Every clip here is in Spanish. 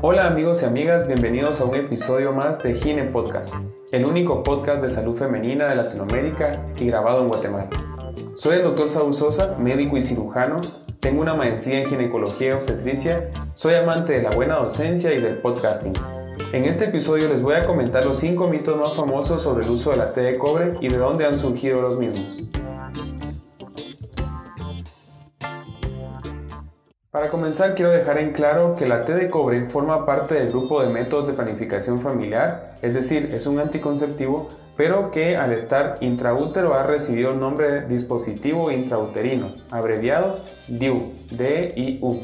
Hola amigos y amigas, bienvenidos a un episodio más de Gine Podcast, el único podcast de salud femenina de Latinoamérica y grabado en Guatemala. Soy el doctor Saúl Sosa, médico y cirujano, tengo una maestría en ginecología y obstetricia, soy amante de la buena docencia y del podcasting. En este episodio les voy a comentar los 5 mitos más famosos sobre el uso de la T de cobre y de dónde han surgido los mismos. Para comenzar quiero dejar en claro que la T de cobre forma parte del grupo de métodos de planificación familiar, es decir, es un anticonceptivo, pero que al estar intraútero ha recibido el nombre de dispositivo intrauterino, abreviado DIU.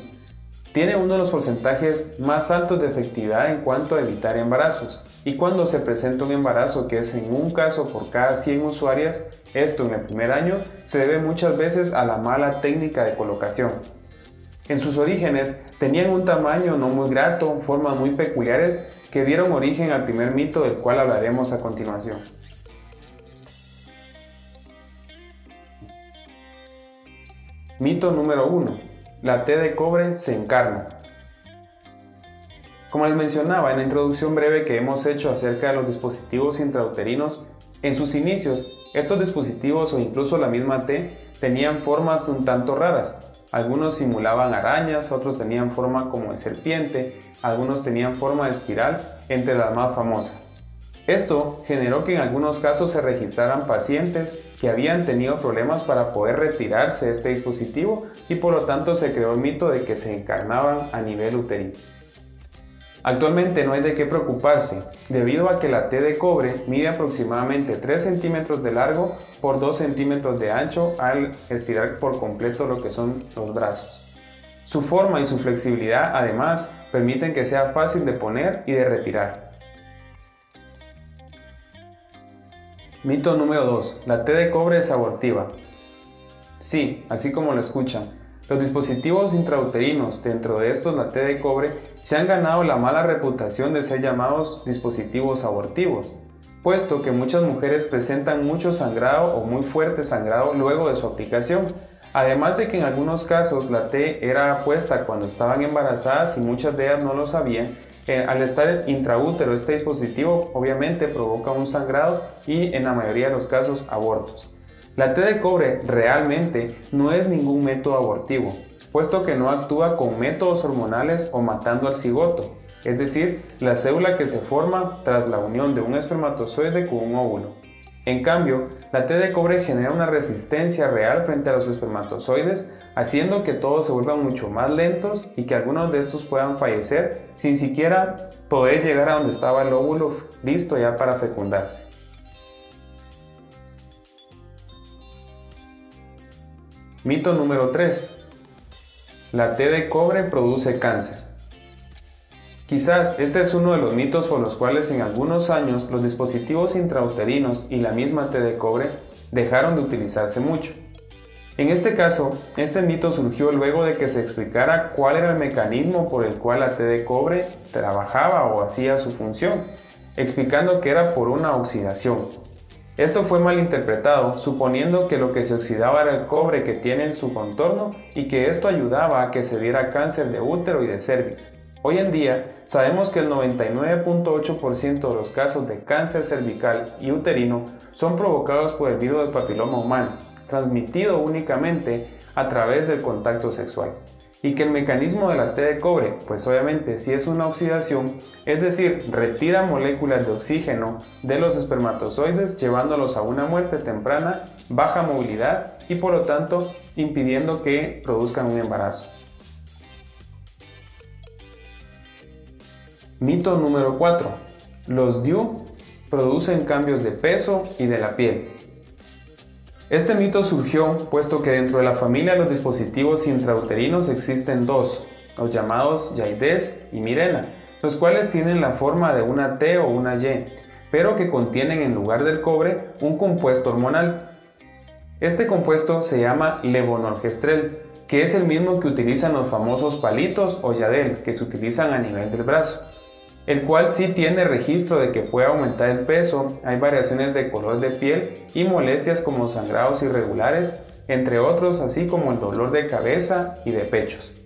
Tiene uno de los porcentajes más altos de efectividad en cuanto a evitar embarazos. Y cuando se presenta un embarazo que es en un caso por cada 100 usuarias, esto en el primer año se debe muchas veces a la mala técnica de colocación, en sus orígenes tenían un tamaño no muy grato, formas muy peculiares que dieron origen al primer mito del cual hablaremos a continuación. Mito número 1. La T de cobre se encarna. Como les mencionaba en la introducción breve que hemos hecho acerca de los dispositivos intrauterinos, en sus inicios estos dispositivos o incluso la misma T tenían formas un tanto raras, algunos simulaban arañas, otros tenían forma como de serpiente, algunos tenían forma de espiral, entre las más famosas. Esto generó que en algunos casos se registraran pacientes que habían tenido problemas para poder retirarse de este dispositivo y por lo tanto se creó el mito de que se encarnaban a nivel uterino. Actualmente no hay de qué preocuparse, debido a que la T de cobre mide aproximadamente 3 centímetros de largo por 2 centímetros de ancho al estirar por completo lo que son los brazos. Su forma y su flexibilidad además permiten que sea fácil de poner y de retirar. Mito número 2. La T de cobre es abortiva. Sí, así como lo escuchan, los dispositivos intrauterinos, dentro de estos la T de cobre, se han ganado la mala reputación de ser llamados dispositivos abortivos, puesto que muchas mujeres presentan mucho sangrado o muy fuerte sangrado luego de su aplicación, además de que en algunos casos la T era puesta cuando estaban embarazadas y muchas de ellas no lo sabían, eh, al estar intraútero este dispositivo obviamente provoca un sangrado y en la mayoría de los casos abortos. La T de cobre realmente no es ningún método abortivo, puesto que no actúa con métodos hormonales o matando al cigoto, es decir, la célula que se forma tras la unión de un espermatozoide con un óvulo. En cambio, la T de cobre genera una resistencia real frente a los espermatozoides, haciendo que todos se vuelvan mucho más lentos y que algunos de estos puedan fallecer sin siquiera poder llegar a donde estaba el óvulo listo ya para fecundarse. Mito número 3. La T de cobre produce cáncer. Quizás este es uno de los mitos por los cuales en algunos años los dispositivos intrauterinos y la misma T de cobre dejaron de utilizarse mucho. En este caso, este mito surgió luego de que se explicara cuál era el mecanismo por el cual la T de cobre trabajaba o hacía su función, explicando que era por una oxidación, esto fue mal interpretado, suponiendo que lo que se oxidaba era el cobre que tiene en su contorno y que esto ayudaba a que se diera cáncer de útero y de cervix. Hoy en día sabemos que el 99.8% de los casos de cáncer cervical y uterino son provocados por el virus del papiloma humano, transmitido únicamente a través del contacto sexual y que el mecanismo de la de cobre, pues obviamente si es una oxidación, es decir, retira moléculas de oxígeno de los espermatozoides llevándolos a una muerte temprana, baja movilidad y por lo tanto impidiendo que produzcan un embarazo. Mito número 4. Los DIU producen cambios de peso y de la piel. Este mito surgió puesto que dentro de la familia de los dispositivos intrauterinos existen dos, los llamados Yaides y Mirena, los cuales tienen la forma de una T o una Y, pero que contienen en lugar del cobre un compuesto hormonal. Este compuesto se llama levonorgestrel, que es el mismo que utilizan los famosos palitos o yadel que se utilizan a nivel del brazo el cual sí tiene registro de que puede aumentar el peso, hay variaciones de color de piel y molestias como sangrados irregulares, entre otros, así como el dolor de cabeza y de pechos.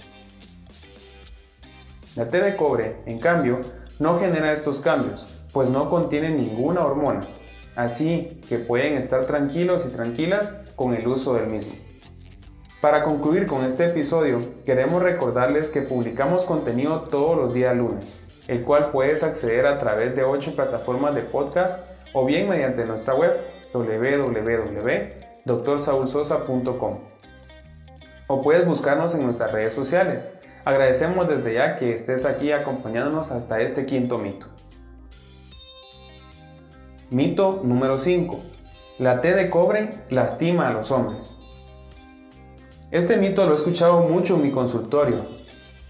La T de cobre, en cambio, no genera estos cambios, pues no contiene ninguna hormona, así que pueden estar tranquilos y tranquilas con el uso del mismo. Para concluir con este episodio, queremos recordarles que publicamos contenido todos los días lunes, el cual puedes acceder a través de 8 plataformas de podcast o bien mediante nuestra web www.drsaulsosa.com. O puedes buscarnos en nuestras redes sociales. Agradecemos desde ya que estés aquí acompañándonos hasta este quinto mito. Mito número 5. La T de cobre lastima a los hombres. Este mito lo he escuchado mucho en mi consultorio.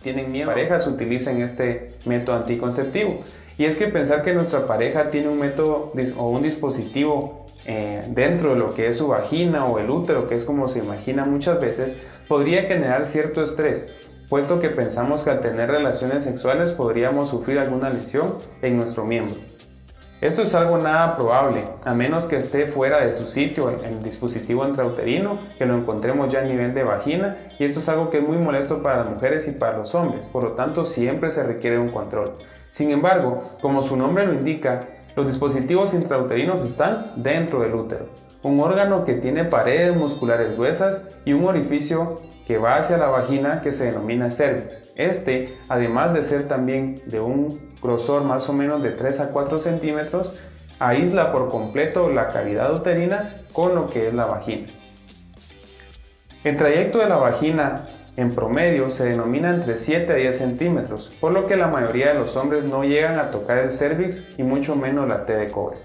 Tienen miedo. Parejas utilizan este método anticonceptivo. Y es que pensar que nuestra pareja tiene un método o un dispositivo eh, dentro de lo que es su vagina o el útero, que es como se imagina muchas veces, podría generar cierto estrés, puesto que pensamos que al tener relaciones sexuales podríamos sufrir alguna lesión en nuestro miembro. Esto es algo nada probable, a menos que esté fuera de su sitio en el dispositivo intrauterino, que lo encontremos ya a nivel de vagina, y esto es algo que es muy molesto para las mujeres y para los hombres, por lo tanto siempre se requiere un control. Sin embargo, como su nombre lo indica, los dispositivos intrauterinos están dentro del útero, un órgano que tiene paredes musculares gruesas y un orificio que va hacia la vagina que se denomina cervix. Este, además de ser también de un grosor más o menos de 3 a 4 centímetros, aísla por completo la cavidad uterina con lo que es la vagina. El trayecto de la vagina en promedio se denomina entre 7 a 10 centímetros, por lo que la mayoría de los hombres no llegan a tocar el cervix y mucho menos la T de cobre.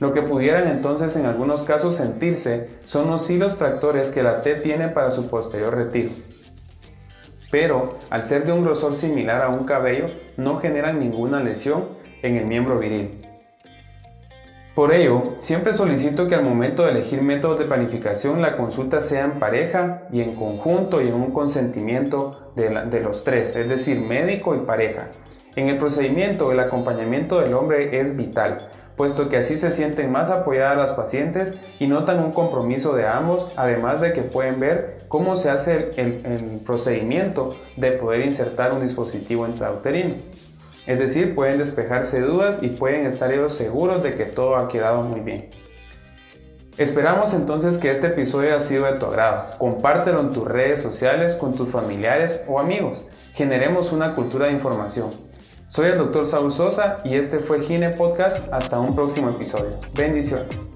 Lo que pudieran entonces en algunos casos sentirse son los hilos tractores que la T tiene para su posterior retiro. Pero, al ser de un grosor similar a un cabello, no generan ninguna lesión en el miembro viril. Por ello, siempre solicito que al momento de elegir métodos de planificación la consulta sea en pareja y en conjunto y en un consentimiento de, los tres, es decir, médico y pareja. En el procedimiento, el acompañamiento del hombre es vital, puesto que así se sienten más apoyadas las pacientes y notan un compromiso de ambos, además de que pueden ver cómo se hace el, el procedimiento de poder insertar un dispositivo intrauterino. Es decir, pueden despejarse dudas y pueden estar ellos seguros de que todo ha quedado muy bien. Esperamos entonces que este episodio haya sido de tu agrado. Compártelo en tus redes sociales con tus familiares o amigos. Generemos una cultura de información. Soy el Dr. Saúl Sosa y este fue Gine Podcast. Hasta un próximo episodio. Bendiciones.